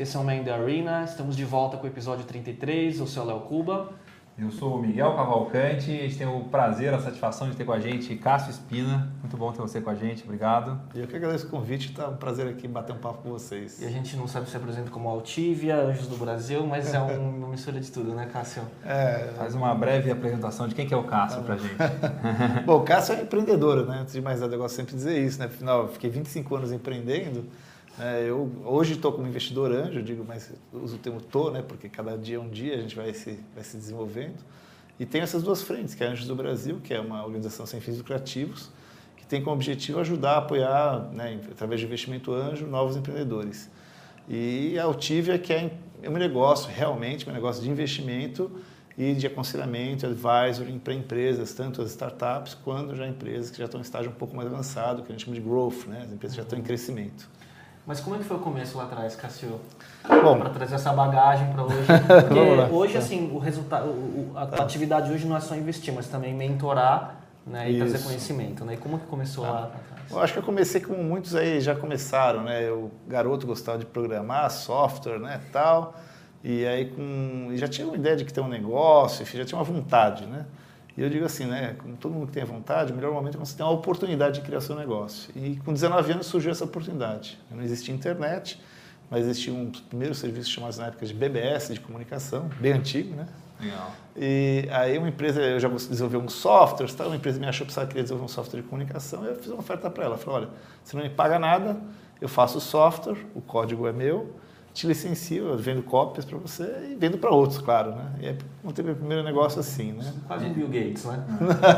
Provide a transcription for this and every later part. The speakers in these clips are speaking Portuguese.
esse é o Man the Arena, estamos de volta com o episódio 33, eu sou o Léo Cuba. Eu sou o Miguel Cavalcante, a gente tem o prazer, a satisfação de ter com a gente Cássio Espina. Muito bom ter você com a gente, obrigado. E eu que agradeço o convite, tá um prazer aqui bater um papo com vocês. E a gente não sabe se apresenta como Altivia, Anjos do Brasil, mas é uma mistura de tudo, né, Cássio? É. Faz uma breve apresentação de quem que é o Cássio tá pra gente. bom, o Cássio é empreendedor, né? Antes de mais nada, eu gosto sempre de dizer isso, né? Afinal, eu fiquei 25 anos empreendendo. É, eu hoje estou como investidor anjo, digo, mas uso o termo tô, né? Porque cada dia é um dia, a gente vai se, vai se desenvolvendo. E tem essas duas frentes, que é a Anjos do Brasil, que é uma organização sem fins lucrativos, que tem como objetivo ajudar, apoiar, né, através de investimento anjo, novos empreendedores. E a Altivia, que é, é um negócio, realmente, um negócio de investimento e de aconselhamento, advisory para empresas, tanto as startups quanto já empresas que já estão em estágio um pouco mais avançado, que a gente chama de growth, né? as empresas já estão em crescimento. Mas como é que foi o começo lá atrás, Cassio? Bom, para trazer essa bagagem para hoje. Porque hoje, assim, o resultado, a atividade hoje não é só investir, mas também mentorar né, e Isso. trazer conhecimento. Né? E como que começou ah, lá atrás? Eu acho que eu comecei como muitos aí já começaram, né? Eu, garoto, gostava de programar, software, né, tal. E aí com, já tinha uma ideia de que ter um negócio, enfim, já tinha uma vontade, né? E eu digo assim, né, como todo mundo que tem vontade, o melhor momento é quando você tem a oportunidade de criar seu negócio. E com 19 anos surgiu essa oportunidade. Não existia internet, mas existia um primeiro serviço chamado na época de BBS, de comunicação, bem antigo, né? Legal. E aí uma empresa, eu já desenvolvi um software, tá? uma empresa me achou que queria desenvolver um software de comunicação, e eu fiz uma oferta para ela. Falei, olha, você não me paga nada, eu faço o software, o código é meu, te licencio, eu vendo cópias para você e vendo para outros, claro, né? E aí montei meu primeiro negócio assim, né? Quase um Bill Gates, né?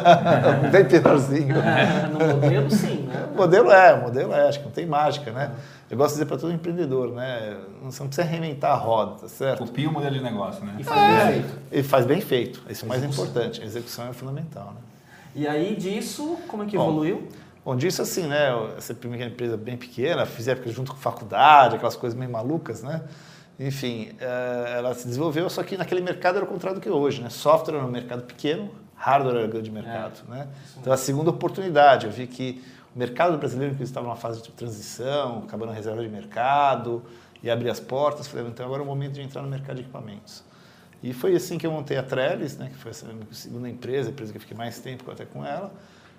Bem penorzinho. É, no modelo, sim, né? O modelo é, o modelo é, acho que não tem mágica, né? Eu gosto de dizer para todo empreendedor, né? Você não precisa reinventar a roda, tá certo? Copia o modelo de negócio, né? E faz é, bem feito. E faz bem feito, isso é o mais importante, a execução é fundamental, né? E aí disso, como é que Bom, evoluiu? Bom, disso assim, né? Essa primeira empresa bem pequena, fiz época junto com faculdade, aquelas coisas meio malucas, né? Enfim, eh, ela se desenvolveu, só que naquele mercado era o contrário do que hoje, né? Software era um mercado pequeno, hardware era grande mercado, é, né? Então, a segunda oportunidade, eu vi que o mercado brasileiro, que estava numa fase de transição, acabando a reserva de mercado, e abrir as portas, falei, então agora é o momento de entrar no mercado de equipamentos. E foi assim que eu montei a Trellis, né, que foi a segunda empresa, a empresa que eu fiquei mais tempo até com ela,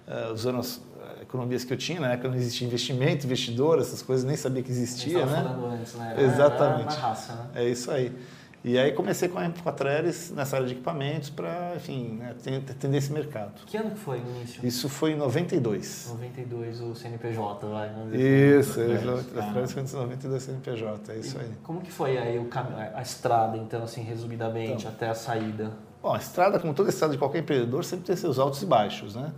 uh, usando as economias que eu tinha, na época não existia investimento, investidor, essas coisas, nem sabia que existia, né? Antes, né? Exatamente. Era raça, né? É isso aí. E aí comecei com a, com a Trellis nessa área de equipamentos para, enfim, né, atender esse mercado. Que ano que foi o início? Isso foi em 92. 92, o CNPJ, vai. Isso, a Trellis foi em 92 CNPJ, é isso e aí. Como que foi aí o, a estrada, então, assim, resumidamente, então, até a saída? Bom, a estrada, como toda estrada de qualquer empreendedor, sempre tem seus altos e baixos, né?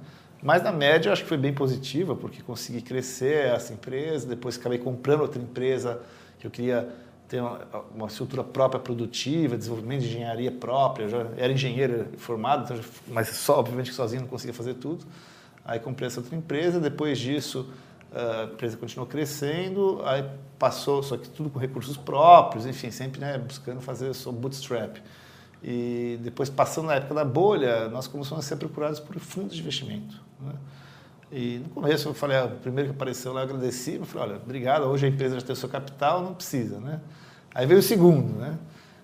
Mas na média eu acho que foi bem positiva, porque consegui crescer essa empresa, depois acabei comprando outra empresa que eu queria ter uma, uma estrutura própria produtiva, desenvolvimento de engenharia própria, eu já era engenheiro formado, então, mas só, obviamente sozinho não conseguia fazer tudo. Aí comprei essa outra empresa, depois disso a empresa continuou crescendo, aí passou, só que tudo com recursos próprios, enfim, sempre né, buscando fazer o bootstrap. E depois, passando na época da bolha, nós começamos a ser procurados por fundos de investimento. Né? E no começo eu falei, ah, o primeiro que apareceu lá eu agradeci, eu falei, olha, obrigado, hoje a empresa já tem o seu capital, não precisa, né? Aí veio o segundo, né?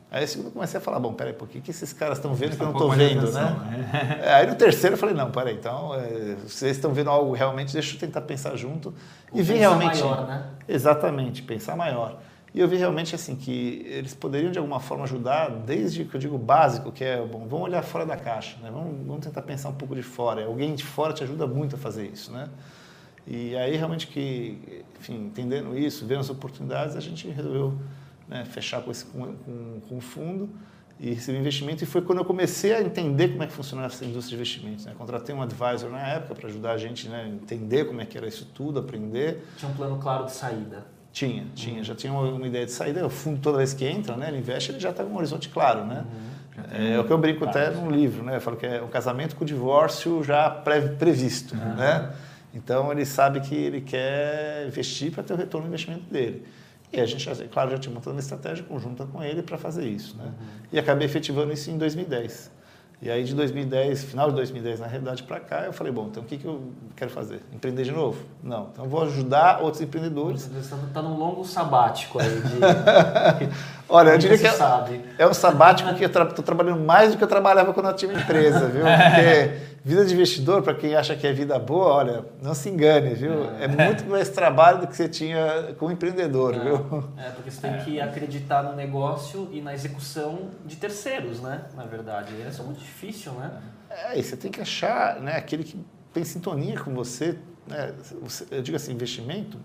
Aí o segundo eu comecei a falar, bom, peraí, por que, que esses caras estão vendo que eu não estou vendo, né? né? aí no terceiro eu falei, não, peraí, então, é, vocês estão vendo algo realmente, deixa eu tentar pensar junto. e vi realmente... maior, né? Exatamente, pensar maior. E eu vi realmente assim que eles poderiam de alguma forma ajudar, desde que eu digo básico, que é, bom, vamos olhar fora da caixa, né? vamos, vamos tentar pensar um pouco de fora. Alguém de fora te ajuda muito a fazer isso, né? E aí realmente que, enfim, entendendo isso, vendo as oportunidades, a gente resolveu né, fechar com, esse, com, com, fundo e receber investimento. E foi quando eu comecei a entender como é que funcionava essa indústria de investimentos. Né? Contratei um advisor na época para ajudar a gente né, a entender como é que era isso tudo, aprender. Tinha um plano claro de saída. Tinha, tinha. Já tinha uma, uma, ideia de saída. O fundo, toda vez que entra, né, ele investe, ele já está com um horizonte claro, né? Uhum. É, é, o que eu brinco até no livro, né? Eu falo que é o casamento com o divórcio já previsto, uhum. né? Então, ele sabe que ele quer investir para ter o retorno do investimento dele. E a gente, claro, já tinha montado uma estratégia conjunta com ele para fazer isso, né? Uhum. E acabei efetivando isso em 2010. E aí de 2010, final de 2010 na realidade para cá, eu falei, bom, então o que, que eu quero fazer? Empreender de novo? Não. Então eu vou ajudar outros empreendedores. Você está num longo sabático aí de... Olha, eu diria que é, é um sabático que eu estou tra trabalhando mais do que eu trabalhava quando eu tinha uma empresa, viu? Porque vida de investidor, para quem acha que é vida boa, olha, não se engane, viu? É, é muito mais trabalho do que você tinha como empreendedor, é, viu? É, porque você tem que acreditar no negócio e na execução de terceiros, né? Na verdade. Isso é muito difícil, né? É, e você tem que achar né, aquele que tem sintonia com você, né? Eu digo assim, investimento,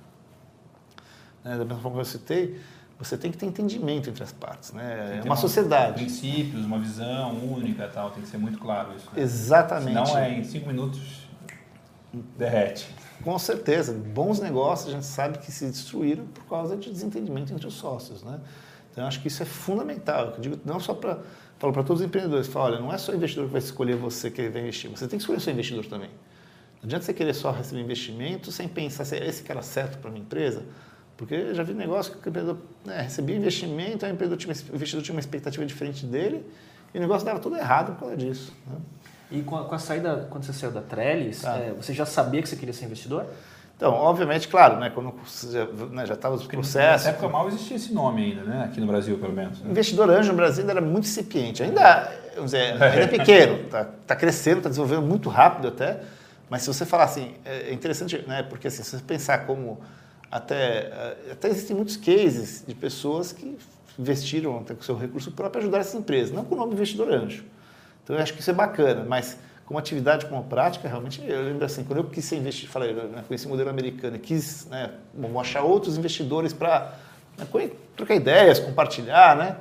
né, da mesma forma que eu citei, você tem que ter entendimento entre as partes, né? É uma sociedade. Princípios, uma visão única, tal, tem que ser muito claro isso. Né? Exatamente. Senão é em cinco minutos derrete. Com certeza, bons negócios a gente sabe que se destruíram por causa de desentendimento entre os sócios, né? Então acho que isso é fundamental. Eu digo não só para falo para todos os empreendedores, falo, olha, não é só o investidor que vai escolher você que vai investir, você tem que escolher o seu investidor também. Não adianta você querer só receber investimento sem pensar se é esse cara certo para minha empresa porque já vi negócio que o empreendedor né, recebia investimento, aí o, empreendedor tinha, o investidor tinha uma expectativa diferente dele e o negócio dava tudo errado por causa disso. Né? E com a, com a, saída, quando você saiu da Trellis, tá. é, você já sabia que você queria ser investidor? Então, obviamente, claro, né, quando já estava né, os processos... Nessa época mal existia esse nome ainda, né, aqui no Brasil, pelo menos. Né? Investidor anjo no Brasil ainda era muito incipiente. Ainda, vamos dizer, ainda é pequeno, está tá crescendo, está desenvolvendo muito rápido até, mas se você falar assim, é interessante, né, porque assim, se você pensar como até, eh, até existem muitos cases de pessoas que investiram até com seu recurso próprio ajudar essas empresas, não com o nome investidor anjo. Então eu acho que isso é bacana, mas como atividade, como prática, realmente, eu lembro assim, quando eu quis ser investir, falei, né, com esse modelo americano, quis né, achar outros investidores para né, trocar ideias, compartilhar, né?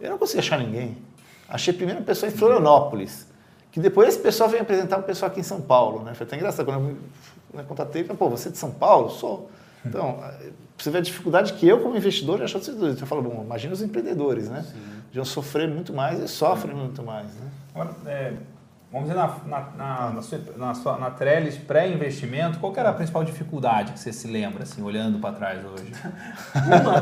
Eu não consegui achar ninguém. Achei primeiro uma pessoa em Florianópolis, que depois esse pessoal veio apresentar um pessoal aqui em São Paulo, né? Foi até engraçado, quando eu me contatei, falei, pô, você é de São Paulo? Sou. Então, você vê a dificuldade que eu, como investidor, já achou de ser Você fala, bom, imagina os empreendedores, né? Sim. De sofrer muito mais e sofrem muito mais, né? Agora, é, vamos dizer, na, na, na, na, sua, na, sua, na Trellis pré-investimento, qual era a principal dificuldade que você se lembra, assim, olhando para trás hoje? Uma?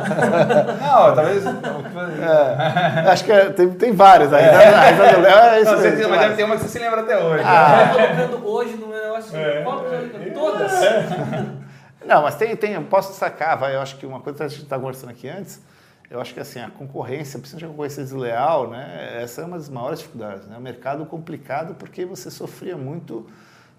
Não, talvez... É, acho que é, tem, tem várias aí. É. Né? Léo é isso Não, mas deve ter uma que você se lembra até hoje. Ah. Né? colocando hoje no negócio, é. todas. É. Não, mas tem, tem, eu posso destacar, vai, eu acho que uma coisa que a gente estava conversando aqui antes, eu acho que assim, a concorrência, principalmente a concorrência desleal, né, essa é uma das maiores dificuldades. Né? O mercado complicado porque você sofria muito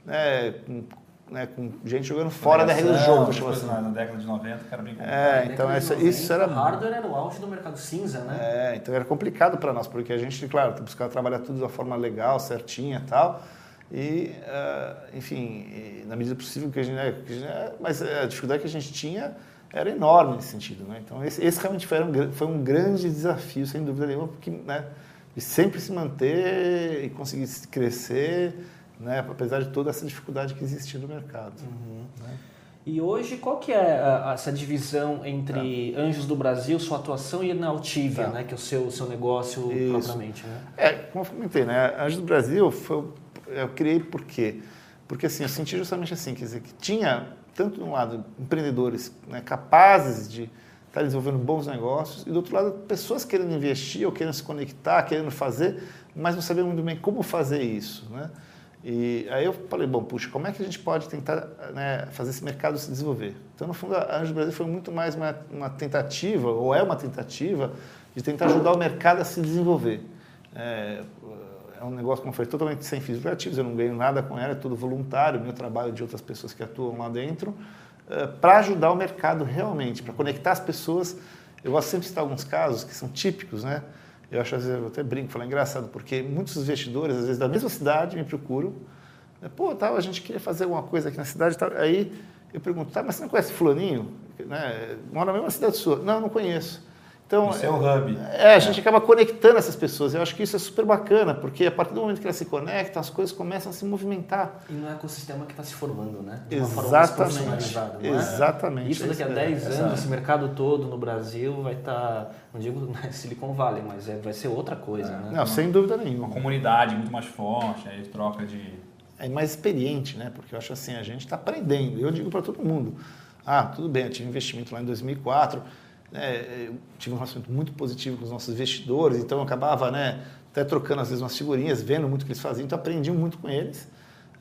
né, com, né, com gente jogando fora da regra do jogo. Tipo assim. Na década de 90, que era bem complicado. É, então essa, 90, isso era... O hardware era o auge do mercado cinza, né? É, então era complicado para nós, porque a gente, claro, buscava trabalhar tudo de uma forma legal, certinha e tal, e, uh, enfim, na medida possível que a gente, né, gente, mas a dificuldade que a gente tinha era enorme nesse sentido, né? Então esse, esse realmente foi um, foi um grande desafio, sem dúvida nenhuma, porque, né, de sempre se manter e conseguir crescer, né, apesar de toda essa dificuldade que existia no mercado. Uhum. Né? E hoje, qual que é a, essa divisão entre tá. Anjos do Brasil, sua atuação, e na Altivia, tá. né, que é o seu, seu negócio Isso. propriamente? Né? É, como eu comentei, né, Anjos do Brasil foi eu criei por quê? Porque assim, eu senti justamente assim, quer dizer, que tinha, tanto de um lado, empreendedores né, capazes de estar desenvolvendo bons negócios, e do outro lado, pessoas querendo investir ou querendo se conectar, querendo fazer, mas não sabiam muito bem como fazer isso. Né? E aí eu falei, bom, puxa, como é que a gente pode tentar né, fazer esse mercado se desenvolver? Então, no fundo, a Anjo Brasil foi muito mais uma, uma, tentativa, ou é uma tentativa, de tentar ajudar o mercado a se desenvolver. É, é um negócio, como eu totalmente sem fins lucrativos, eu não ganho nada com ela, é tudo voluntário, meu trabalho de outras pessoas que atuam lá dentro, é, para ajudar o mercado realmente, para conectar as pessoas. Eu gosto sempre de citar alguns casos que são típicos, né? Eu acho, às vezes, eu até brinco, falo, é engraçado, porque muitos investidores, às vezes, da mesma cidade me procuram, né? pô, tal, a gente queria fazer alguma coisa aqui na cidade, aí eu pergunto, tá, mas você não conhece fulaninho? Né? Mora na mesma cidade sua? Não, não conheço. Então, Isso é o hub. É, a gente acaba conectando essas pessoas. Eu acho que isso é super bacana, porque a partir do momento que elas se conectam, as coisas começam a se movimentar. E no ecossistema que está se formando, né? De uma Exatamente. Forma mais é? Exatamente. Isso daqui a 10 é, anos, esse mercado todo no Brasil vai estar, tá, não digo na Silicon Valley, mas é, vai ser outra coisa, é. né? Não, sem dúvida nenhuma. Uma comunidade muito mais forte, aí troca de... É mais experiente, né? Porque eu acho assim, a gente está aprendendo. Eu digo para todo mundo, ah, tudo bem, eu tive investimento lá em 2004 né, tive um relacionamento muito positivo com os nossos investidores, então eu acabava né, até trocando às vezes umas figurinhas, vendo muito o que eles faziam, então aprendi muito com eles.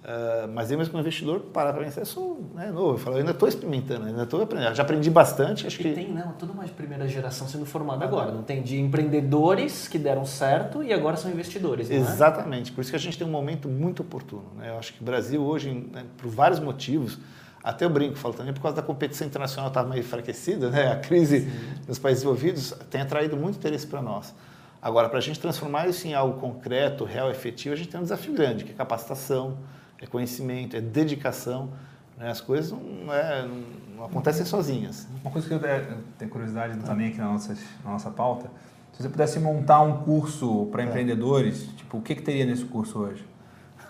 Uh, mas eu mesmo como investidor, parar para pensar, eu sou né, novo, eu, falo, eu ainda estou experimentando, ainda estou aprendendo, já aprendi bastante, acho e que... tem né, toda uma primeira geração sendo formada agora, não tem? De empreendedores que deram certo e agora são investidores, é? Exatamente, é? por isso que a gente tem um momento muito oportuno. Né? Eu acho que o Brasil hoje, né, por vários motivos, até eu brinco, falo também por causa da competição internacional estava meio enfraquecida, né? a crise Sim. nos países envolvidos tem atraído muito interesse para nós. Agora, para a gente transformar isso em algo concreto, real, efetivo, a gente tem um desafio grande, que é capacitação, é conhecimento, é dedicação. Né? As coisas não, é, não, acontecem sozinhas. Uma coisa que eu tenho curiosidade também aqui na nossa, na nossa pauta, se você pudesse montar um curso para é. empreendedores, tipo, o que, que teria nesse curso hoje?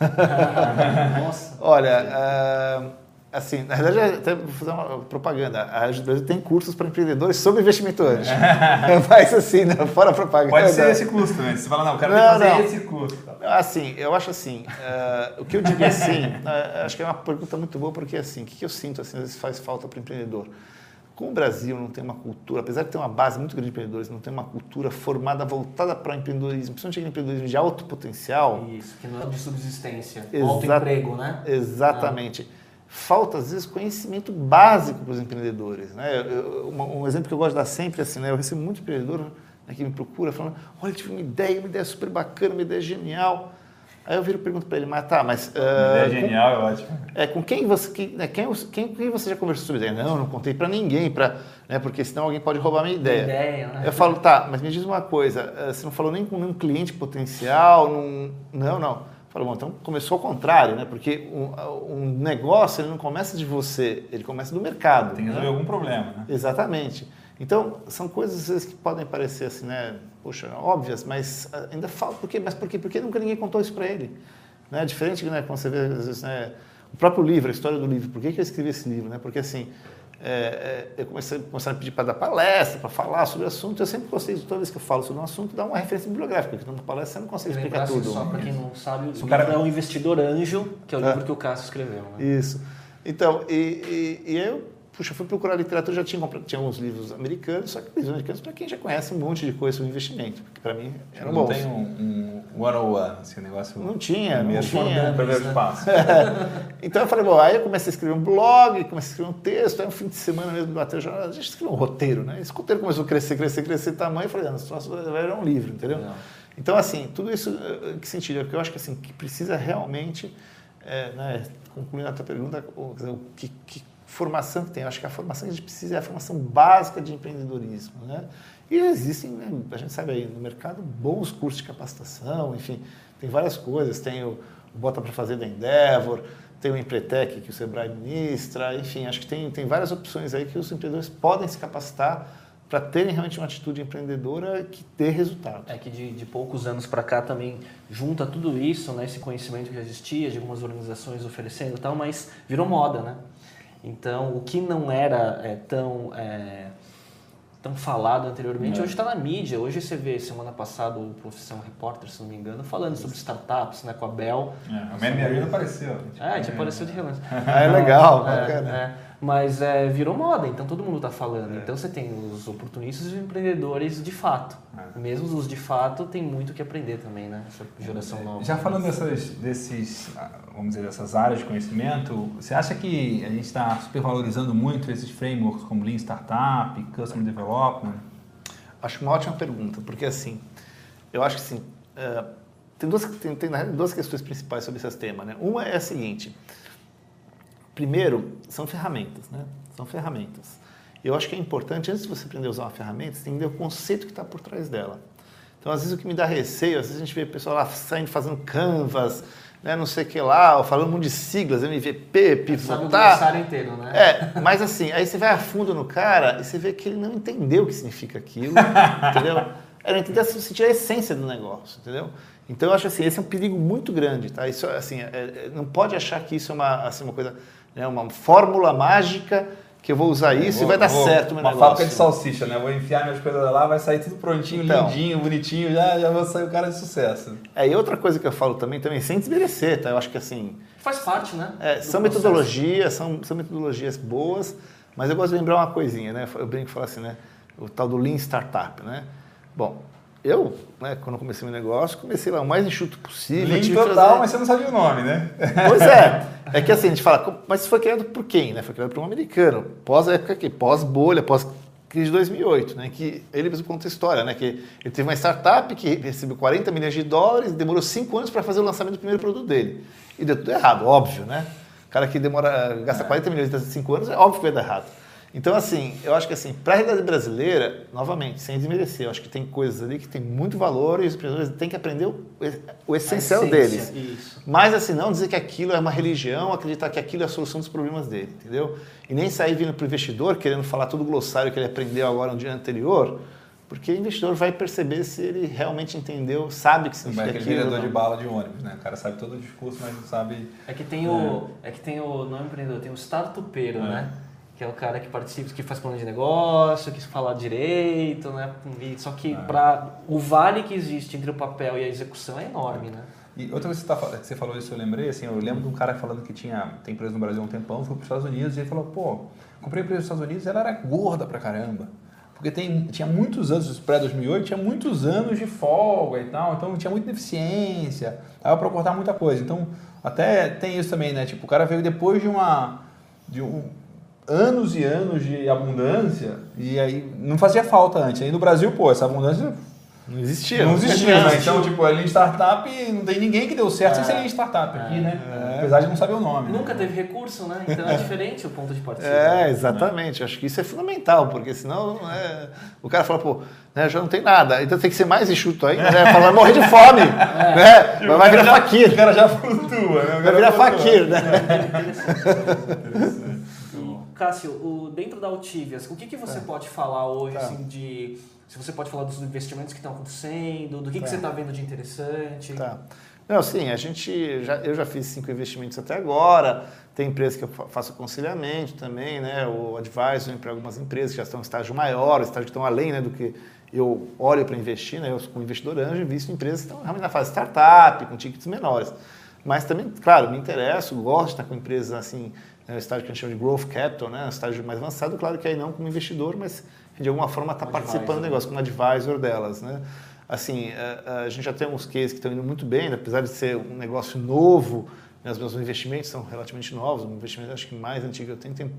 Nossa. Olha, uh, Assim, na verdade, até vou fazer uma propaganda. A Brasil tem cursos para empreendedores sobre investimento anjo. Mas assim, não, fora propaganda. Pode ser esse curso também. Você fala, não, eu quero não, fazer não. esse curso. Assim, eu acho assim, uh, o que eu diria assim, uh, acho que é uma pergunta muito boa, porque assim, o que eu sinto, assim, às vezes faz falta para o empreendedor. Como o Brasil não tem uma cultura, apesar de ter uma base muito grande de empreendedores, não tem uma cultura formada, voltada para o empreendedorismo, principalmente empreendedorismo de alto potencial. Isso, que não é de subsistência, alto emprego, né? Exatamente. Ah falta, às vezes, conhecimento básico para os empreendedores. Né? Eu, um, um, exemplo que eu gosto de dar sempre é assim, né? eu recebo muito empreendedor né, que me procura falando, olha, tive uma ideia, uma ideia super bacana, uma ideia genial. Aí eu viro e pergunto para ele, mas tá, mas... Uh, ideia com, genial, é ótimo. É, com quem você, quem, né, quem, quem, quem você já conversou sobre ideia? Não, não contei para ninguém, pra, né, porque senão alguém pode roubar a minha ideia. ideia né? Eu falo, tá, mas me diz uma coisa, você não falou nem com nenhum cliente potencial, num... não, não. Falou, bom, então começou ao contrário, né? Porque um, um, negócio ele não começa de você, ele começa do mercado. Tem que resolver né? algum problema, né? Exatamente. Então, são coisas às vezes que podem parecer assim, né? Poxa, óbvias, mas ainda falta. Por quê? Mas por quê? Porque nunca ninguém contou isso para ele. Né? Diferente, né? Quando você vê, às vezes, né? O próprio livro, a história do livro. Por que, que eu escrevi esse livro? Né? Porque assim, é, é, eu comecei, comecei a pedir para dar palestra, para falar sobre o assunto. Eu sempre gostei de toda vez que eu falo sobre um assunto, dar uma referência bibliográfica, porque numa palestra você não consegue explicar tudo. Só para quem não sabe, o cara é o Investidor Anjo, que é o livro é. que o Cássio escreveu. Né? Isso. Então, e, e, e eu puxa, fui procurar literatura, já tinha, tinha uns livros americanos, só que livros americanos para quem já conhece um monte de coisa sobre investimento, que para mim eram bons. Não tem um, um one-on-one, assim, um negócio... Não tinha, não tinha. Primeiro né? passo. então eu falei, bom, aí eu comecei a escrever um blog, comecei a escrever um texto, aí um fim de semana mesmo bateu o jornal, a gente escreveu um roteiro, né? Esse roteiro começou a crescer, crescer, crescer tamanho, eu falei, ah, vai virar um livro, entendeu? Não. Então, assim, tudo isso, eh, que sentido? Porque eu acho que, assim, que precisa realmente, é, né, concluindo a tua pergunta, o que, que formação que tem. Eu acho que a formação que a gente precisa é a formação básica de empreendedorismo. Né? E existem, né, a gente sabe aí, no mercado, bons cursos de capacitação, enfim, tem várias coisas. Tem o, o Bota para Fazer da Endeavor, tem o Empretec que o Sebrae ministra, enfim, acho que tem, tem várias opções aí que os empreendedores podem se capacitar para terem realmente uma atitude empreendedora que dê resultado. É que de, de poucos anos para cá também junta tudo isso, né, esse conhecimento que já existia, de algumas organizações oferecendo e tal, mas virou moda, né? Então, o que não era é, tão, é, tão falado anteriormente, é. hoje está na mídia. Hoje você vê, semana passada, o Profissão Repórter, se não me engano, falando sobre startups, né, com a Bell. É, a minha vida apareceu. Tipo, é, te apareceu de relance. é legal, é, bacana. É. Mas é, virou moda, então todo mundo está falando. É. Então você tem os oportunistas e os empreendedores de fato. É. Mesmo os de fato tem muito que aprender também, né? Essa geração é. nova. Já falando dessas, desses, vamos dizer, dessas áreas de conhecimento, você acha que a gente está supervalorizando muito esses frameworks como Lean Startup, Customer Development? Acho uma ótima pergunta, porque assim, eu acho que assim, uh, tem, duas, tem, tem duas questões principais sobre esse tema. Né? Uma é a seguinte, Primeiro, são ferramentas, né? São ferramentas. Eu acho que é importante, antes de você aprender a usar uma ferramenta, você tem que entender o conceito que está por trás dela. Então, às vezes, o que me dá receio, às vezes a gente vê pessoal lá saindo fazendo canvas, né, não sei o que lá, falando um monte de siglas, MVP, pivotar. Sabe o inteiro, né? É, mas assim, aí você vai a fundo no cara e você vê que ele não entendeu o que significa aquilo, entendeu? Ele não entendeu sentir a essência do negócio, entendeu? Então, eu acho assim, esse é um perigo muito grande, tá? Isso, assim, é, é não pode achar que isso é uma, assim, uma coisa né, uma fórmula mágica que eu vou usar isso vou, e vai dar vou, certo o meu uma negócio. Uma fábrica de salsicha, né? Vou enfiar minhas coisas lá, vai sair tudo prontinho, então, lindinho, bonitinho, já, já vou sair o cara de sucesso. É, e outra coisa que eu falo também, também sem desmerecer, tá? Eu acho que assim... Faz parte, né? É, são metodologias, são, são metodologias boas, mas eu gosto de lembrar uma coisinha, né? Eu brinco e falo assim, né? O tal do Lean Startup, né? Bom, eu, né, quando comecei meu negócio, comecei lá o mais enxuto possível. Lean total, fazer... mas você não sabia o nome, né? Pois é. É que assim, a gente fala, mas foi criado por quem? Né? Foi criado por um americano. Pós época aqui, pós bolha, pós crise de 2008, né? Que ele mesmo conta a história, né? Que ele teve uma startup que recebeu 40 milhões de dólares, demorou 5 anos para fazer o lançamento do primeiro produto dele. E deu tudo errado, óbvio, né? O cara que demora, gasta 40 milhões em 5 anos, é óbvio que vai dar errado. Então, assim, eu acho que assim, para a realidade brasileira, novamente, sem desmerecer, eu acho que tem coisas ali que tem muito valor e os empreendedores têm que aprender o, o essencial deles. Isso. Mas, assim, não dizer que aquilo é uma religião, acreditar que aquilo é a solução dos problemas dele, entendeu? E nem sair vindo para o investidor querendo falar todo o glossário que ele aprendeu agora no dia anterior, porque o investidor vai perceber se ele realmente entendeu, sabe que significa aquilo. aquele vendedor de bala de ônibus, né? O cara sabe todo o discurso, mas não sabe... É que tem o, é. é que tem o não empreendedor, tem o startupeiro, é. né? Que é o cara que participa, que faz plano de negócio, que fala direito, né? Só que é. para o vale que existe entre o papel e a execução é enorme, né? E outra coisa que você, tá, que você falou isso, eu lembrei, assim, eu lembro de um cara falando que tinha, tem empresa no Brasil há um tempão, foi para os Estados Unidos e ele falou, pô, comprei empresa nos Estados Unidos ela era gorda pra caramba. Porque tem, tinha muitos anos, pré-2008, tinha muitos anos de folga e tal, então tinha muita deficiência, dava para cortar muita coisa. Então, até tem isso também, né? Tipo, o cara veio depois de uma... De um, anos e anos de abundância e aí não fazia falta antes. Aí no Brasil, pô, essa abundância não existia. Não existia, né? Então, tipo, a linha startup, não tem ninguém que deu certo é. sem ser linha startup aqui, é. né? É. Apesar de não saber o nome. Né? Nunca né? teve recurso, né? Então é diferente o ponto de partida. É, exatamente. Né? Acho que isso é fundamental, porque senão é... o cara fala, pô, né, já não tem nada, então tem que ser mais enxuto ainda, né? Fala, vai morrer de fome, é. né? Mas vai virar já, faquir. O cara já flutua, né? Vai virar faquir, né? interessante. Cássio, o, dentro da Altivias, o que, que você é. pode falar hoje, tá. assim, de... Se você pode falar dos investimentos que estão acontecendo, do que, tá. que você está vendo de interessante. Tá. Não, sim, a gente já, eu já fiz cinco investimentos até agora. Tem empresas que eu faço aconselhamento também, né? O advisor para algumas empresas que já estão em estágio maior, estágio que estão além né, do que eu olho para investir, né? Eu, como investidor anjo, invisto em empresas que estão realmente na fase startup, com tickets menores. Mas também, claro, me interesso, gosto de estar com empresas assim é, estágio que a gente chama de growth capital, né, um estágio mais avançado, claro que aí não como investidor, mas de alguma forma está participando do negócio, como advisor delas. Né? Assim, a, é, é, a, gente já tem alguns cases que estão indo muito bem, né? apesar de ser um negócio novo, né, os meus investimentos são relativamente novos, um investimento acho que mais antigo que eu tenho tem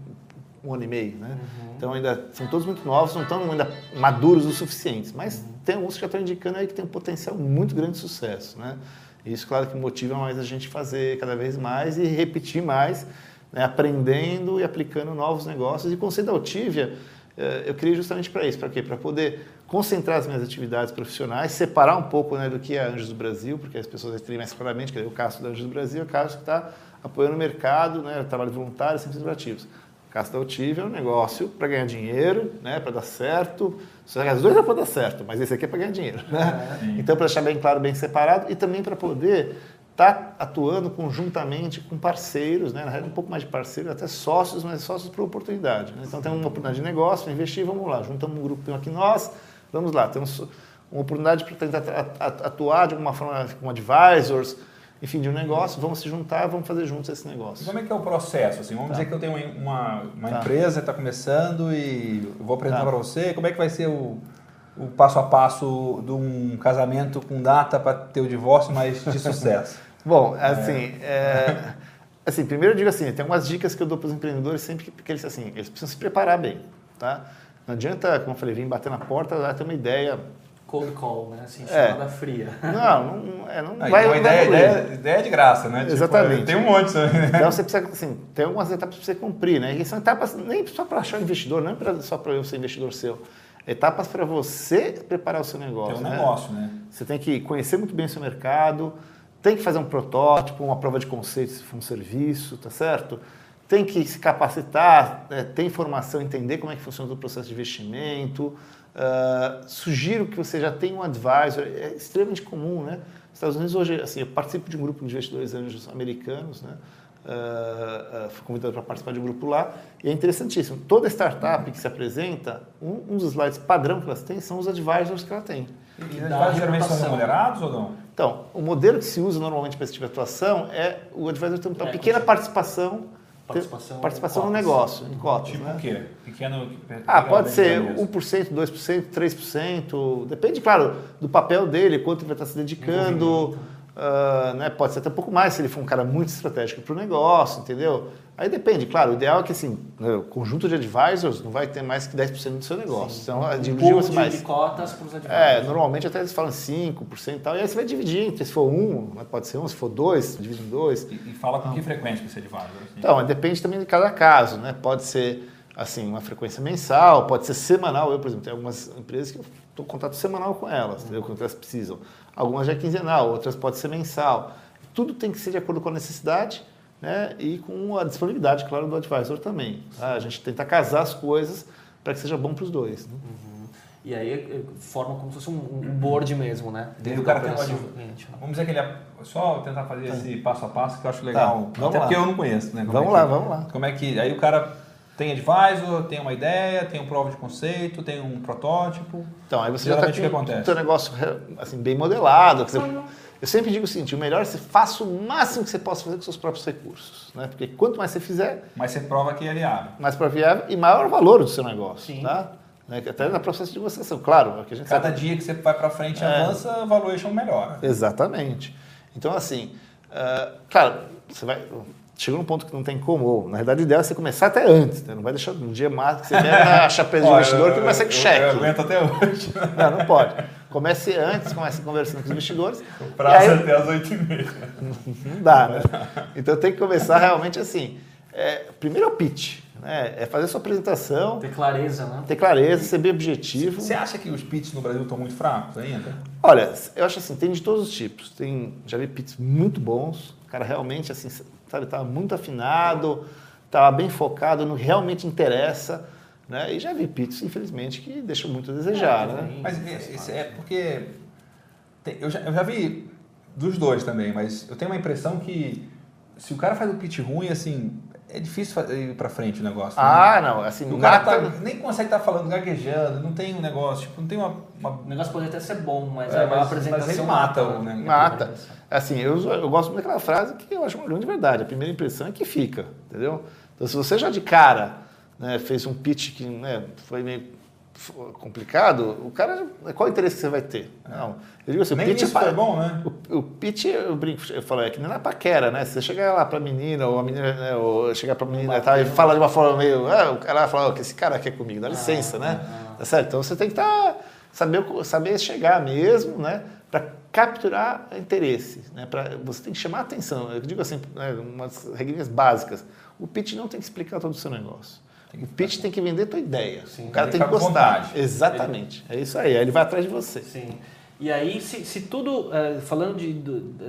um ano e meio, né? Uhum. Então ainda são todos muito novos, não estão ainda maduros o suficiente, mas uhum. tem alguns que já estão indicando aí que tem um potencial muito grande de sucesso, né? Isso, claro, que motiva mais a gente fazer cada vez mais e repetir mais né, aprendendo e aplicando novos negócios. E com o Conselho da Altivia, eh, eu criei justamente para isso. Para quê? Para poder concentrar as minhas atividades profissionais, separar um pouco né, do que é Anjos do Brasil, porque as pessoas entendem mais claramente que é o caso da Anjos do Brasil é o caso que está apoiando o mercado, né, trabalho voluntário, sem fins lucrativos. O caso da Altivia é um negócio para ganhar dinheiro, né, para dar certo. Os dois é para dar certo, mas esse aqui é para ganhar dinheiro. Né? É, então, para deixar bem claro, bem separado, e também para poder está atuando conjuntamente com parceiros, né? na realidade um pouco mais de parceiros, até sócios, mas sócios para oportunidade. Né? Então tem uma oportunidade de negócio, investir, vamos lá, juntamos um grupo aqui nós, vamos lá, temos uma oportunidade para tentar atuar de alguma forma como advisors, enfim, de um negócio, vamos se juntar, vamos fazer juntos esse negócio. E como é que é o processo? Assim, vamos tá. dizer que eu tenho uma, uma tá. empresa, está começando e vou apresentar tá. para você, como é que vai ser o o passo a passo de um casamento com data para ter o divórcio, mas de sucesso? Bom, assim, é. É, assim, primeiro eu digo assim, tem algumas dicas que eu dou para os empreendedores sempre que, porque eles assim, eles precisam se preparar bem, tá? Não adianta, como eu falei, vir bater na porta, lá ter uma ideia cold call, né? Assim, é. chamada fria. Não, não, é, não Aí, vai... Uma ideia, ideia, ideia de graça, né? Tipo, Exatamente. Tipo, tem um monte também, né? Então você precisa, assim, tem algumas etapas para você cumprir, né? E são etapas nem só para achar um investidor, não é só para eu ser investidor seu etapas para você preparar o seu negócio. Tem um né? negócio, né? Você tem que conhecer muito bem o seu mercado, tem que fazer um protótipo, uma prova de conceito se for um serviço, tá certo? Tem que se capacitar, né? ter informação, entender como é que funciona o processo de investimento. Uh, sugiro que você já tenha um advisor, é extremamente comum, né? Estados Unidos hoje, assim, eu participo de um grupo de investidores anjos americanos, né? Uh, uh, fui convidado para participar de um grupo lá, e é interessantíssimo. Toda startup que se apresenta, um, um, dos slides padrão que elas têm são os advisors que ela tem. E os advisors geralmente são remunerados ou não? Então, o modelo que se usa normalmente para esse tipo de atuação é o advisor ter uma é, pequena participação Participação, participação no negócio, em cotas. Tipo né? o quê? Pequeno. Ah, pode ser 1%, 2%, 3%. Depende, claro, do papel dele, quanto ele vai estar se dedicando. Uh, né? Pode ser até um pouco mais se ele for um cara muito estratégico para o negócio, entendeu? Aí depende, claro, o ideal é que assim, né, o conjunto de advisors não vai ter mais que 10% do seu negócio. Sim. Então, dividir de, mais. cotas para os advisors. É, normalmente até eles falam 5% e tal, e aí você vai dividir entre, se for um, pode ser um, se for dois, divide em dois. E, e fala com então, que frequência você advisor? Assim? Então, depende também de cada caso, né? Pode ser assim, uma frequência mensal, pode ser semanal. Eu, por exemplo, tenho algumas empresas que eu estou em contato semanal com elas, entendeu? Quando elas precisam. Algumas já é quinzenal, outras pode ser mensal. Tudo tem que ser de acordo com a necessidade né? e com a disponibilidade, claro, do advisor também. Tá? A gente tenta casar as coisas para que seja bom para os dois. Né? Uhum. E aí eh, forma como se fosse um, board mesmo, né? Dentro o cara tem uma né? Vamos dizer que ele é só tentar fazer tá. esse passo a passo que eu acho legal. Tá, Até lá. porque eu não conheço, né? Como vamos é lá, vamos lá. Como é que aí o cara tem advisor, tem uma ideia, tem um prova de conceito, tem um protótipo. Então, aí você Geralmente já está com o seu negócio assim, bem modelado. Dizer, eu sempre digo o seguinte, o melhor é você faça o máximo que você possa fazer com seus próprios recursos. Né? Porque quanto mais você fizer... Mais você prova que é viável. Mais para viável e maior o valor do seu negócio. Sim. Tá? Né? Até no processo de negociação, claro. É que a gente Cada sabe. dia que você vai para frente e é. avança, a valuation melhora. Exatamente. Então, assim, uh, claro, você vai chegou num ponto que não tem como. Ou, na realidade, o ideal é você começar até antes. Né? Não vai deixar um dia mais que você a chapéu de investidor que começa com cheque. Eu aguento até hoje. Não, não pode. Comece antes, comece conversando com os investidores. O prazo aí... até as 8h30. Não dá, né? Então tem que começar realmente assim. É, primeiro é o pitch. Né? É fazer sua apresentação. Ter clareza, né? Ter clareza, ser bem objetivo. Você acha que os pitches no Brasil estão muito fracos ainda? Olha, eu acho assim, tem de todos os tipos. Tem, já vi pitches muito bons. O cara realmente, assim, sabe, estava muito afinado, estava bem focado no que realmente interessa. Né? E já vi pitches, infelizmente, que deixam muito a desejar. É, né? Mas é, é porque tem, eu, já, eu já vi dos dois também, mas eu tenho uma impressão que se o cara faz um pitch ruim, assim, é difícil ir para frente o negócio. Né? Ah, não, assim, o cara tá, nem consegue estar tá falando gaguejando, não tem um negócio, tipo, não tem uma, uma... O negócio pode até ser bom, mas é, a apresentação mas ele mata o né? Mata. Assim, eu, eu gosto muito daquela frase que eu acho uma grande verdade. A primeira impressão é que fica, entendeu? Então, se você já de cara né, fez um pitch que né, foi meio complicado, o cara, qual o interesse que você vai ter? Não. Eu digo assim, Nem pitch isso é bom, né? O, o, pitch, eu brinco, eu falo, é que nem na paquera, né? Você chegar lá pra menina, ou a menina, né, ou chegar pra menina e, tal, e fala de uma forma meio, ah, o cara vai falar, oh, que esse cara quer comigo, dá ah, licença, ah, né? Ah, tá certo? Então você tem que tá, saber, saber chegar mesmo, né? Para capturar interesse, né? Pra, você tem que chamar atenção. Eu digo assim, né, umas regrinhas básicas. O pitch não tem que explicar todo o seu negócio. O pitch tem que vender tua ideia. Sim, o cara tem que gostar. Exatamente. Ele... É isso aí. Aí ele vai atrás de você. Sim. E aí, se, se tudo, é, falando de,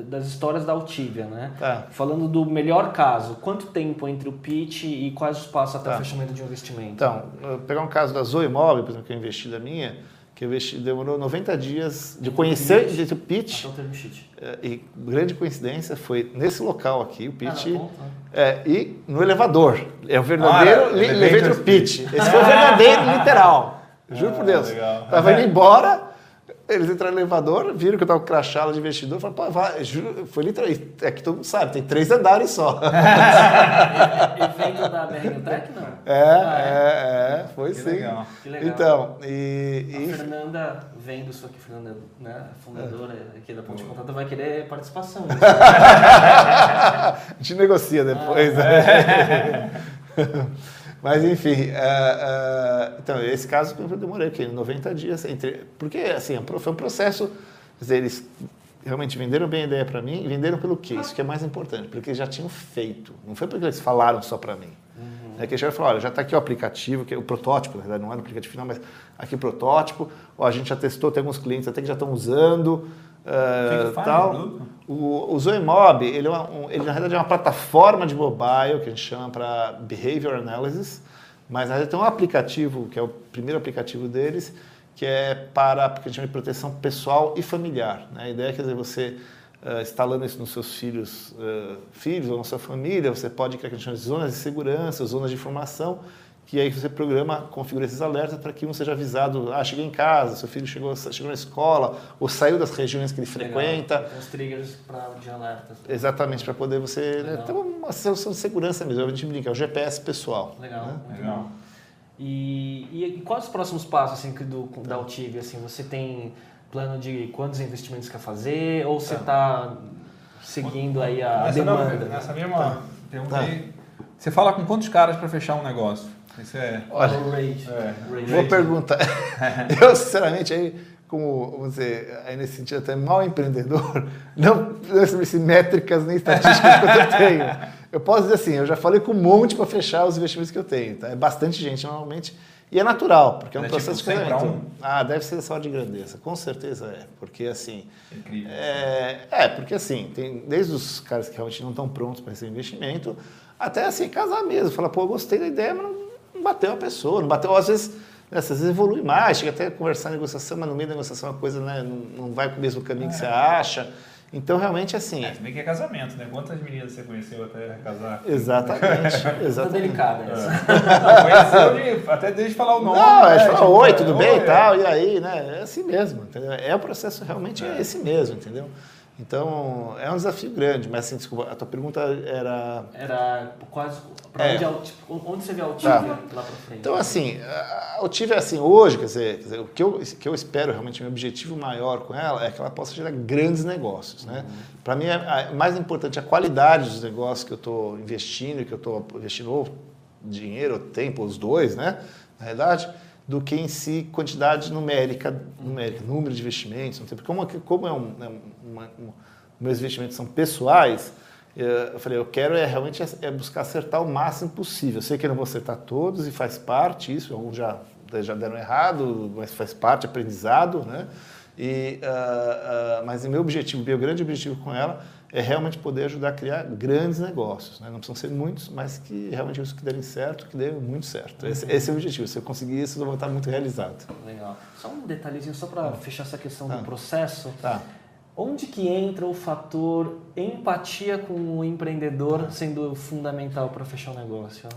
das histórias da Altivia, né? Tá. Falando do melhor caso, quanto tempo entre o pitch e quais os passos até tá. o fechamento de um investimento? Então, pegar um caso da Zoe Mob, por exemplo, que eu investi da minha, que eu investi, demorou 90 dias de conhecer o pitch. Até o sheet. É, e grande coincidência foi nesse local aqui, o pitch, ah, é, e no elevador. É o verdadeiro ah, elevator pitch. Esse foi o verdadeiro literal. Juro ah, por Deus. Legal. Tava indo embora, eles entraram no elevador, viram que eu tava com crachá de investidor, falaram, pô, vai, juro, foi literalmente, é que todo mundo sabe, tem três andares só. Efeito da BR Tech, não? É, ah, é, é, é, foi que sim. Legal. Que legal. Então, e... A Fernanda, vendo isso aqui, Fernanda, né, fundadora é. aqui da Ponte de Contato, vai querer participação. a gente negocia depois. Ah, é. Mas, enfim, uh, uh, então, esse caso eu demorei aqui, 90 dias, entre, porque, assim, foi um processo, eles realmente venderam bem a ideia para mim e venderam pelo quê? Isso que é mais importante, porque eles já tinham feito, não foi porque eles falaram só para mim. Uhum. É que eles falaram, olha, já está aqui o aplicativo, que é o protótipo, na verdade, não era o aplicativo final, mas aqui o protótipo, ó, a gente já testou, tem alguns clientes até que já estão usando, Uh, tal. O, o Zoemob, ele, é um, ele na verdade é uma plataforma de mobile que a gente chama para Behavior Analysis, mas na verdade tem um aplicativo, que é o primeiro aplicativo deles, que é para que a gente chama de proteção pessoal e familiar. Né? A ideia é que dizer, você uh, instalando isso nos seus filhos, uh, filhos ou na sua família, você pode criar que a gente chama de zonas de segurança, zonas de informação, que aí você programa, configura esses alertas para que um seja avisado, ah, cheguei em casa, seu filho chegou, chegou na escola, ou saiu das regiões que ele Legal. frequenta. Os triggers pra, de alertas. Exatamente, para poder você né, ter uma solução de segurança mesmo, a gente brinca, é o GPS pessoal. Legal, né? Legal. E, e, e, quais os próximos passos assim, do, da Altive? Assim, você tem plano de quantos investimentos quer fazer ou você está tá seguindo aí a nessa demanda? Não, nessa mesma tá. perguntei, tá. você fala com quantos caras para fechar um negócio? Isso é. Olha. É. Vou perguntar. eu, sinceramente, aí, como vamos dizer, aí nesse sentido até mal empreendedor, não sei métricas nem estatísticas que eu tenho. Eu posso dizer assim, eu já falei com um monte para fechar os investimentos que eu tenho. Tá? É bastante gente, normalmente. E é natural, porque é um é processo tipo de casamento. Ah, deve ser essa hora de grandeza. Com certeza é. Porque assim. Incrível. É, é, porque assim, tem desde os caras que realmente não estão prontos para esse investimento, até assim, casar mesmo. Falar, pô, eu gostei da ideia, mas não bateu a pessoa, não bateu, às vezes, né, às vezes evolui mais, chega até a conversar em negociação, mas no meio da negociação a coisa né, não, não vai para o mesmo caminho é. que você acha. Então, realmente, assim... É, também que é casamento, né? Quantas meninas você conheceu até casar? Exatamente. exatamente. delicada. É. de, até desde falar o nome. Não, né? é falar, tipo, oi, tudo bem e tal, e aí, né? É assim mesmo, entendeu? É o processo realmente é, é esse mesmo, entendeu? Então, é um desafio grande, mas assim, desculpa, a tua pergunta era... Era quase, para é. onde, onde você vê a Altiva tá. lá para frente? Então, assim, a Altiva é assim, hoje, quer dizer, quer dizer, o que eu, que eu espero realmente, meu objetivo maior com ela é que ela possa gerar grandes negócios, né? Uhum. Para mim, é mais importante a qualidade dos negócios que eu estou investindo, que eu estou investindo dinheiro, tempo, os dois, né? Na verdade, do que em si quantidade numérica, numérica número de investimentos. Porque como, como é um, é uma, meus investimentos são pessoais, eu falei, eu quero é realmente é buscar acertar o máximo possível. Eu sei que eu não vou acertar todos e faz parte isso, alguns já, já deram errado, mas faz parte, aprendizado, né? E, uh, uh, mas o meu objetivo, meu grande objetivo com ela é realmente poder ajudar a criar grandes negócios. Né? Não precisam ser muitos, mas que realmente os que derem certo, que dêem muito certo. Esse, esse, é o objetivo. Se eu conseguir isso, eu vou estar muito realizado. Legal. Só um detalhezinho, só para fechar essa questão do tá. processo. Tá. Onde que entra o fator empatia com o empreendedor sendo fundamental para fechar o negócio?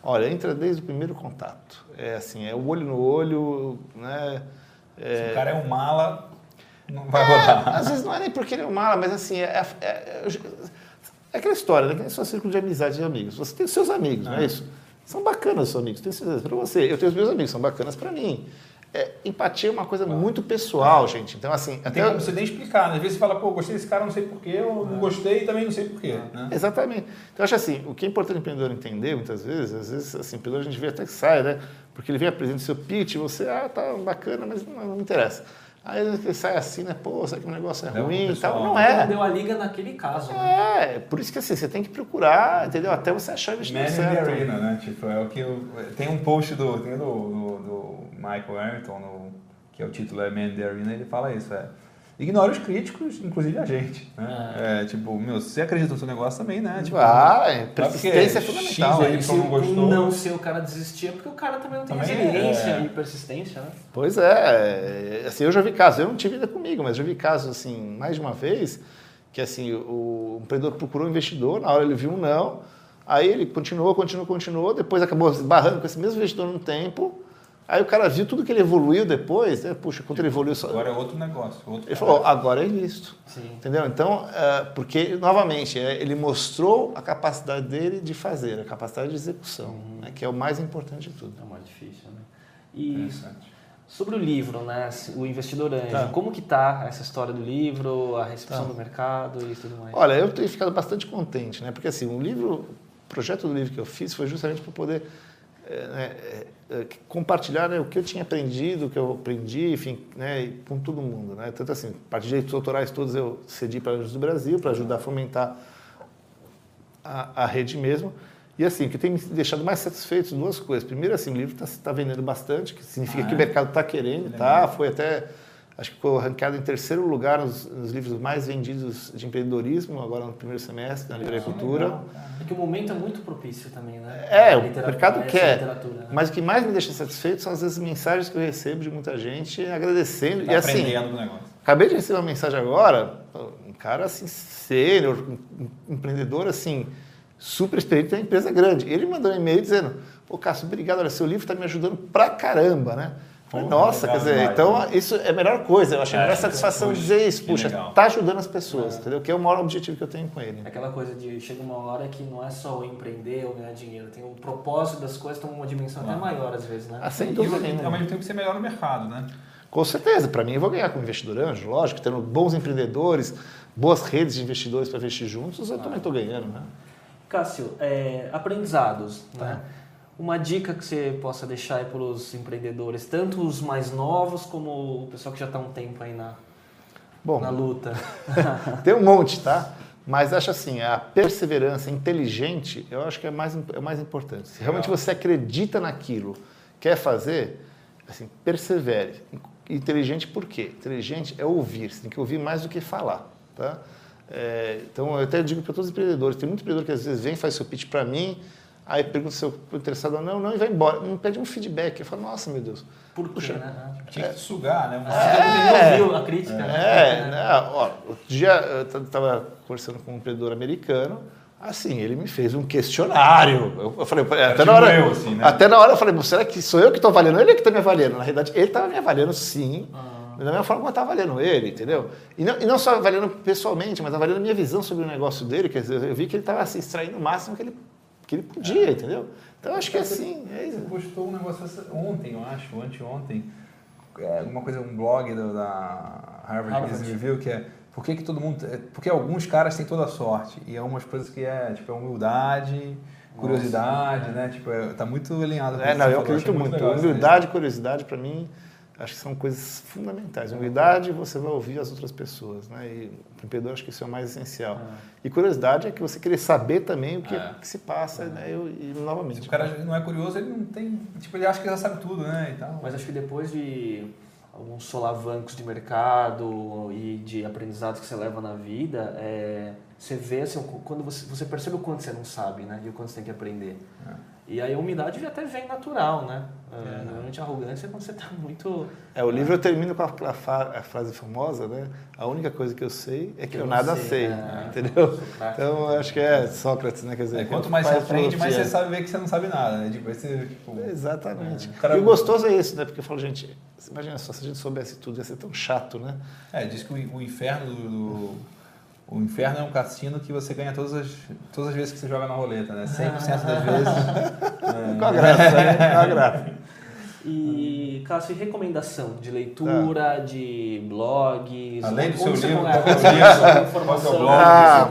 Olha, entra desde o primeiro contato. É assim, é o olho no olho, né? É... Se o cara é um mala, não vai é, rodar. Às vezes não é nem porque ele é um mala, mas assim, é, é, é, é aquela história, né? Que é só círculo de amizade de amigos. Você tem os seus amigos, não é isso? São bacanas os seus amigos, tenho certeza para você. Eu tenho os meus amigos, são bacanas para mim. É, empatia é uma coisa muito pessoal, gente. Então, assim. Até Tem como você nem explicar, né? Às vezes você fala, pô, gostei desse cara, não sei porquê, ou não gostei e também não sei porquê. Né? Exatamente. Então, acho assim, o que é importante o empreendedor entender, muitas vezes, às vezes, assim, o empreendedor a gente vê até que sai, né? Porque ele vem apresentando seu pitch, você, ah, tá bacana, mas não, não me interessa. Aí ele sai assim, né? Pô, será que o negócio é, é ruim e tal? Não é. Deu a liga naquele caso. Né? É, por isso que assim, você tem que procurar, entendeu? Até você achar o investimento certo. Arena, né? Tipo, é o que eu, tem um post do, tem do, do, do Michael Ayrton, no, que é o título é Man the Arena, ele fala isso, é ignora os críticos, inclusive a gente. Né? É. é. tipo, meu, você acredita no seu negócio também, né? Tipo, ah, é, persistência é fundamental. X aí, se não, gostou. não ser o cara desistir, é porque o cara também não tem também resiliência é. e persistência, né? Pois é, assim, eu já vi casos, eu não tive ainda comigo, mas já vi casos, assim, mais de uma vez, que assim, o empreendedor procurou um investidor, na hora ele viu um não, aí ele continuou, continuou, continuou, depois acabou barrando com esse mesmo investidor no tempo, Aí o cara viu tudo que ele evoluiu depois, né? puxa, quanto ele evoluiu. Só... Agora é outro negócio. Outro ele falou, agora é isso. Entendeu? Então, é, porque, novamente, é, ele mostrou a capacidade dele de fazer, a capacidade de execução, uhum. né? que é o mais importante de tudo. É o mais difícil, né? E sobre o livro, né? O Investidor Anjo, tá. como que está essa história do livro, a recepção tá. do mercado e tudo mais? Olha, eu tenho ficado bastante contente, né? Porque assim, o livro, o projeto do livro que eu fiz foi justamente para poder é, né, é, é, compartilhar né, o que eu tinha aprendido, o que eu aprendi, enfim, né, com todo mundo. Né? Tanto assim, a parte de direitos autorais todos eu cedi para a do Brasil, para ajudar a fomentar a, a, rede mesmo. E assim, o que tem me deixado mais satisfeito duas coisas. Primeiro, assim, o livro está tá vendendo bastante, que significa ah, que o mercado está querendo, tá? Foi até acho que ficou ranqueado em terceiro lugar nos, nos, livros mais vendidos de empreendedorismo, agora no primeiro semestre, na Livraria Cultura. É que o momento é muito propício também, né? É, o mercado quer. Né? Mas o que mais me deixa satisfeito são as mensagens que eu recebo de muita gente agradecendo. Tá e assim, negócio. acabei de receber uma mensagem agora, um cara assim, sênior, um empreendedor assim, super experiente, tem uma empresa grande. Ele mandou um e-mail dizendo Ô, Cássio, obrigado, olha, seu livro está me ajudando pra caramba, né? Falei, Nossa, quer dizer, então né? isso é a melhor coisa. Eu acho é, a melhor satisfação de dizer isso. Puxa, tá ajudando as pessoas, é. entendeu? Que é o maior objetivo que eu tenho com ele. Aquela coisa de chega uma hora que não é só o empreender ou ganhar dinheiro, tem o propósito das coisas toma uma dimensão até maior às vezes, né? Ah, sem dúvida e, ao mesmo tempo ser melhor no mercado, né? Com certeza, para mim eu vou ganhar como investidor anjo, lógico, tendo bons empreendedores, boas redes de investidores para investir juntos, eu ah. também estou ganhando, né? Cássio, é, aprendizados, tá. né? Uma dica que você possa deixar aí para os empreendedores, tanto os mais novos como o pessoal que já está um tempo aí na, Bom, na luta? tem um monte, tá? Mas acho assim, a perseverança inteligente, eu acho que é mais, é mais importante. Se realmente você acredita naquilo, quer fazer, assim, persevere. Inteligente por quê? Inteligente é ouvir, você tem que ouvir mais do que falar, tá? É, então, eu até digo para todos os empreendedores, tem muito empreendedor que às vezes vem, faz seu pitch para mim, Aí pergunta se eu estou interessado ou não, não, e vai embora. Não pede um feedback. Eu falo, nossa, meu Deus. Por quê, Puxa, né? Tinha que sugar, né? Você é, não ouviu a crítica, é, né? É, né? Ó, outro dia eu estava conversando com um empreendedor americano, assim, ele me fez um questionário. Eu, eu falei, até tipo na, hora, eu, assim, né? até na hora eu falei, será que sou eu que estou avaliando? Ele é que está me avaliando. Na realidade, ele estava me avaliando sim. Ah. Da mesma forma como eu estava avaliando ele, entendeu? E não, e não só avaliando pessoalmente, mas avaliando a minha visão sobre o negócio dele. Quer dizer, eu vi que ele estava assim, extraindo o máximo que ele que ele podia, é. entendeu? Então acho que assim. É isso. Você postou um negócio ontem, eu acho, anteontem, é, alguma coisa, um blog do, da Harvard, Harvard. Business Review, que é por que, que todo mundo. É, porque alguns caras têm toda a sorte. E é umas coisas que é tipo é humildade, curiosidade, Nossa, né? Tipo, é, tá muito alinhado com É, não, eu acredito muito. muito humildade e curiosidade, para mim acho que são coisas fundamentais. Humildade, você vai ouvir as outras pessoas, né? E o empreendedor acho que isso é o mais essencial. É. E curiosidade é que você querer saber também o que, é. que se passa, é. né? E, e, novamente. Se o cara não é curioso, ele não tem, tipo, ele acha que já sabe tudo, né? E tal. Mas acho que depois de alguns solavancos de mercado e de aprendizados que você leva na vida, é, você vê assim, quando você, você percebe o quanto você não sabe, né? E o quanto você tem que aprender. É. E aí a umidade até vem natural, né? É, normalmente a arrogância é quando você está muito. É, o livro eu termino com a, a, frase famosa, né? A única coisa que eu sei é que, que eu, nada sei, sei é, entendeu? Então eu acho que é Sócrates, né? Quer dizer, é, quanto mais você aprende, mais você sabe ver que você não sabe nada, né? Tipo, esse, tipo, Exatamente. É. E o gostoso é isso, né? Porque eu falo, gente, imagina só, se a gente soubesse tudo, ia ser tão chato, né? É, diz que o, o inferno do, do o inferno é um cassino que você ganha todas as, todas as vezes que você joga na roleta, né? 100% das vezes. é. Com a graça, né? Com a graça. E, Cássio, recomendação de leitura, ah. de blogs? Além do seu livro, qual é o informação? Ah,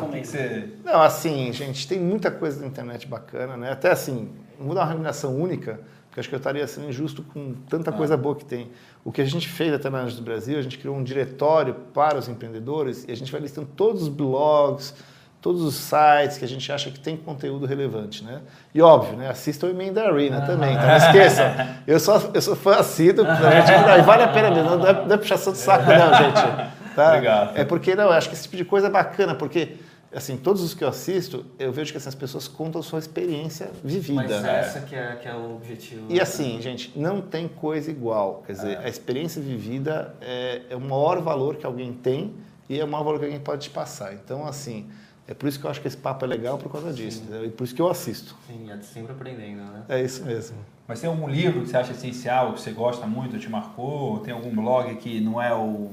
não, assim, gente, tem muita coisa na internet bacana, né? Até assim, não vou dar uma recomendação única, porque acho que eu estaria sendo injusto com tanta ah. coisa boa que tem. O que a gente fez até na Anjos do Brasil, a gente criou um diretório para os empreendedores e a gente vai listando todos os blogs, todos os sites que a gente acha que tem conteúdo relevante, né? E óbvio, né? Assista o Emenda Arena ah. também, então não esqueçam. Eu sou, eu sou fã assíduo, gente, vale a pena mesmo, não é, não é puxação de saco não, gente. Tá? Obrigado. É porque, não, eu acho que esse tipo de coisa é bacana, porque assim, todos os que eu assisto, eu vejo que essas pessoas contam sua experiência vivida. Mas essa que é, que é o objetivo. E assim, gente, não tem coisa igual. Quer dizer, é. a experiência vivida é, é o maior valor que alguém tem e é o maior valor que alguém pode te passar. Então, assim, é por isso que eu acho que esse papo é legal por causa disso. E por isso que eu assisto. Sim, é sempre aprendendo, né? É isso mesmo. Mas tem algum livro que você acha essencial, que você gosta muito, te marcou? Tem algum blog que não é o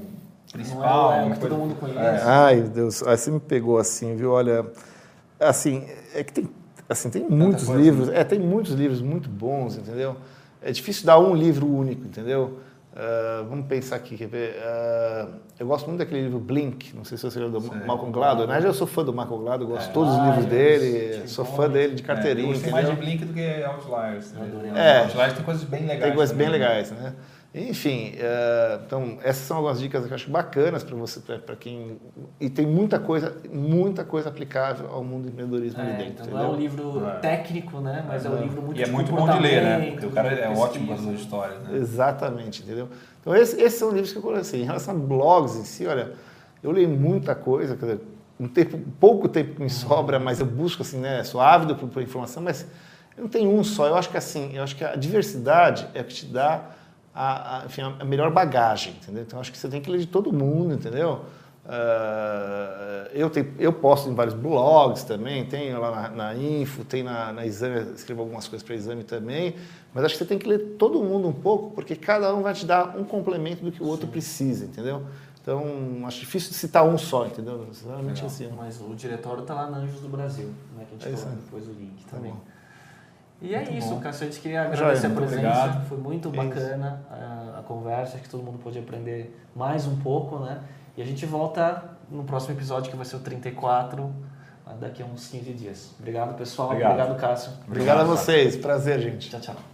principal. É, é, que todo mundo conhece. É. Ai, Deus, aí você me pegou assim, viu? Olha, assim, é que tem, assim, tem muitos livros, é, tem muitos livros muito bons, entendeu? É difícil dar um livro único, entendeu? Uh, vamos pensar aqui, quer ver? Uh, eu gosto muito daquele livro Blink, não sei se você lembra do Sei. Malcolm Gladwell. Na verdade, eu sou fã do Malcolm Gladwell, gosto de é. todos os livros ah, dele, sou fã dele de carteirinha. É, eu gostei mais de Blink do que Outliers. Né? É, Outliers tem coisas bem legais. Tem coisas também, bem né? legais, né? Enfim, uh, então essas são algumas dicas que eu acho bacanas para você, para quem e tem muita coisa, muita coisa aplicável ao mundo do empreendedorismo é, ali dentro. Então entendeu? não é um livro é. técnico, né? Mas é, é um livro muito e é muito bom de ler, né? Porque o cara é ótimo com as histórias. Né? Exatamente, entendeu? Então esses, esses são livros que eu coloquei. Assim, em relação a blogs em si, olha, eu leio muita coisa, quer dizer, um tempo, pouco tempo que me sobra, mas eu busco assim, né? Sou ávido por, por informação, mas eu não tenho um só. Eu acho que assim, eu acho que a diversidade é o que te dá a, a, enfim, a melhor bagagem, entendeu? Então acho que você tem que ler de todo mundo, entendeu? Uh, eu, tenho, eu posto em vários blogs também, tenho lá na, na Info, tem na, na Exame, escrevo algumas coisas para Exame também, mas acho que você tem que ler todo mundo um pouco, porque cada um vai te dar um complemento do que o outro Sim. precisa, entendeu? Então, acho difícil de citar um só, entendeu? Realmente assim. Mas o diretório está lá na Anjos do Brasil, né, que a gente é coloca depois o link tá também. Bom. E é muito isso, Cássio. A gente queria agradecer a presença. Obrigado. Foi muito bacana a, a, conversa. Acho que todo mundo pôde aprender mais um pouco, né? E a gente volta no próximo episódio, que vai ser o 34, daqui a uns 15 dias. Obrigado, pessoal. Obrigado, Obrigado Cássio. Obrigado, Obrigado a vocês. Prazer, gente. Tchau, tchau.